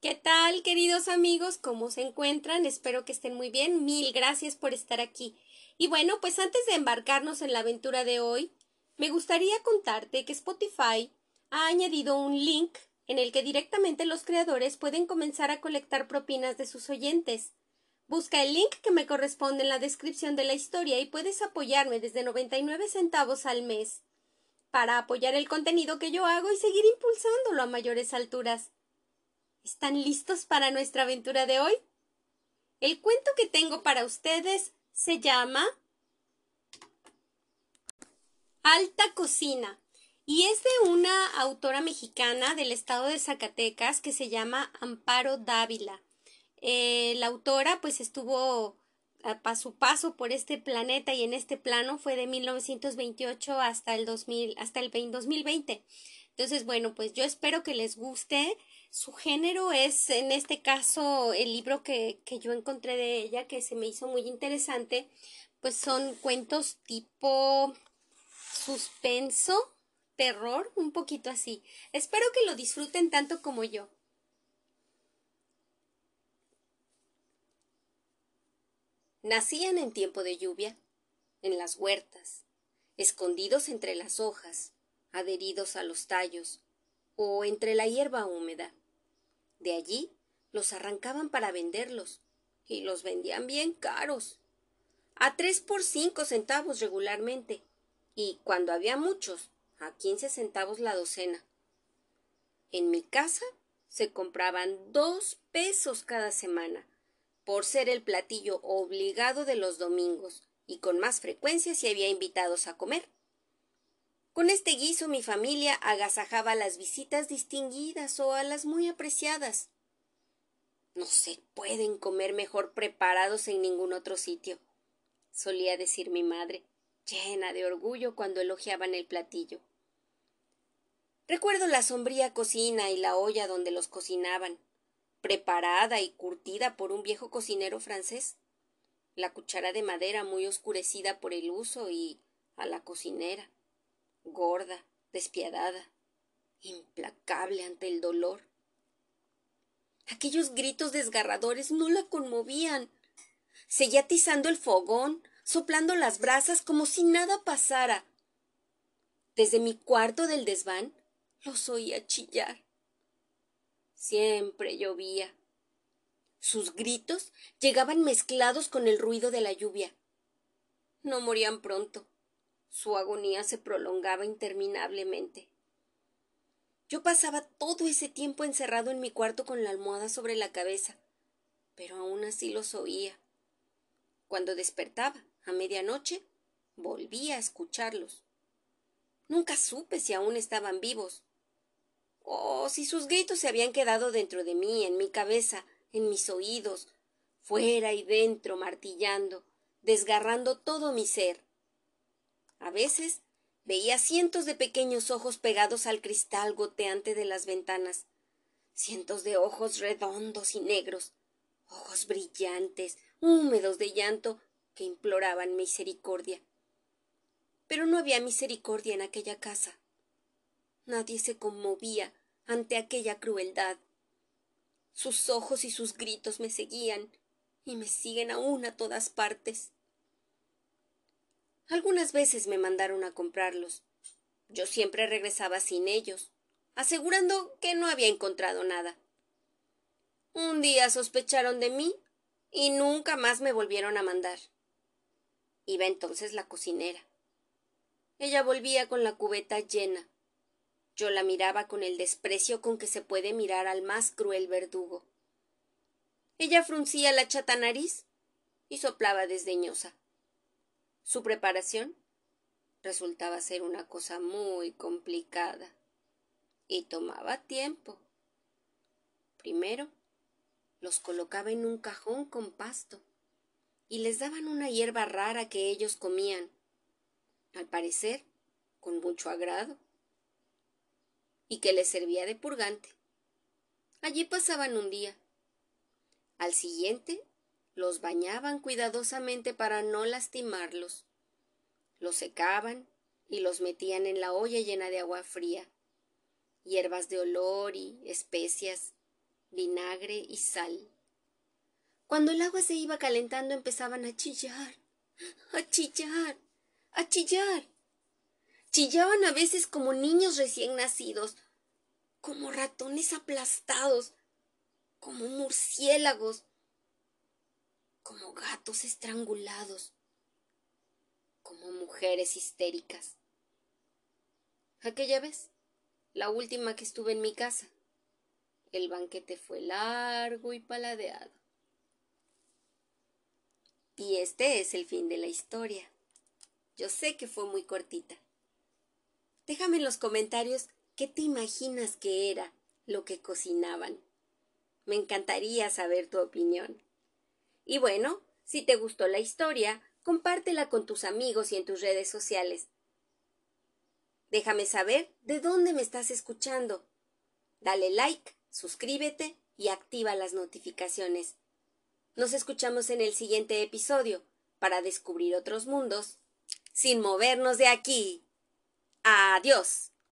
¿Qué tal, queridos amigos? ¿Cómo se encuentran? Espero que estén muy bien. Mil gracias por estar aquí. Y bueno, pues antes de embarcarnos en la aventura de hoy, me gustaría contarte que Spotify ha añadido un link en el que directamente los creadores pueden comenzar a colectar propinas de sus oyentes. Busca el link que me corresponde en la descripción de la historia y puedes apoyarme desde 99 centavos al mes para apoyar el contenido que yo hago y seguir impulsándolo a mayores alturas. ¿Están listos para nuestra aventura de hoy? El cuento que tengo para ustedes se llama Alta Cocina y es de una autora mexicana del estado de Zacatecas que se llama Amparo Dávila. Eh, la autora pues estuvo a su paso por este planeta y en este plano fue de 1928 hasta el 2000, hasta el 2020. Entonces, bueno, pues yo espero que les guste. Su género es, en este caso, el libro que, que yo encontré de ella, que se me hizo muy interesante, pues son cuentos tipo suspenso, terror, un poquito así. Espero que lo disfruten tanto como yo. Nacían en tiempo de lluvia, en las huertas, escondidos entre las hojas, adheridos a los tallos, o entre la hierba húmeda. De allí los arrancaban para venderlos, y los vendían bien caros, a tres por cinco centavos regularmente, y cuando había muchos, a quince centavos la docena. En mi casa se compraban dos pesos cada semana, por ser el platillo obligado de los domingos, y con más frecuencia si había invitados a comer. Con este guiso mi familia agasajaba a las visitas distinguidas o a las muy apreciadas. No se pueden comer mejor preparados en ningún otro sitio, solía decir mi madre, llena de orgullo cuando elogiaban el platillo. Recuerdo la sombría cocina y la olla donde los cocinaban, preparada y curtida por un viejo cocinero francés, la cuchara de madera muy oscurecida por el uso y a la cocinera, gorda, despiadada, implacable ante el dolor. Aquellos gritos desgarradores no la conmovían. Seguía atizando el fogón, soplando las brasas como si nada pasara. Desde mi cuarto del desván los oía chillar. Siempre llovía. Sus gritos llegaban mezclados con el ruido de la lluvia. No morían pronto. Su agonía se prolongaba interminablemente. Yo pasaba todo ese tiempo encerrado en mi cuarto con la almohada sobre la cabeza, pero aún así los oía. Cuando despertaba, a medianoche, volvía a escucharlos. Nunca supe si aún estaban vivos, Oh, si sus gritos se habían quedado dentro de mí, en mi cabeza, en mis oídos, fuera y dentro, martillando, desgarrando todo mi ser. A veces veía cientos de pequeños ojos pegados al cristal goteante de las ventanas, cientos de ojos redondos y negros, ojos brillantes, húmedos de llanto, que imploraban misericordia. Pero no había misericordia en aquella casa. Nadie se conmovía ante aquella crueldad. Sus ojos y sus gritos me seguían y me siguen aún a todas partes. Algunas veces me mandaron a comprarlos. Yo siempre regresaba sin ellos, asegurando que no había encontrado nada. Un día sospecharon de mí y nunca más me volvieron a mandar. Iba entonces la cocinera. Ella volvía con la cubeta llena yo la miraba con el desprecio con que se puede mirar al más cruel verdugo. Ella fruncía la chata nariz y soplaba desdeñosa. Su preparación resultaba ser una cosa muy complicada y tomaba tiempo. Primero los colocaba en un cajón con pasto y les daban una hierba rara que ellos comían, al parecer con mucho agrado y que les servía de purgante. Allí pasaban un día. Al siguiente los bañaban cuidadosamente para no lastimarlos. Los secaban y los metían en la olla llena de agua fría, hierbas de olor y especias, vinagre y sal. Cuando el agua se iba calentando empezaban a chillar, a chillar, a chillar. Chillaban a veces como niños recién nacidos, como ratones aplastados, como murciélagos, como gatos estrangulados, como mujeres histéricas. Aquella vez, la última que estuve en mi casa, el banquete fue largo y paladeado. Y este es el fin de la historia. Yo sé que fue muy cortita. Déjame en los comentarios qué te imaginas que era lo que cocinaban. Me encantaría saber tu opinión. Y bueno, si te gustó la historia, compártela con tus amigos y en tus redes sociales. Déjame saber de dónde me estás escuchando. Dale like, suscríbete y activa las notificaciones. Nos escuchamos en el siguiente episodio para descubrir otros mundos sin movernos de aquí. Adiós.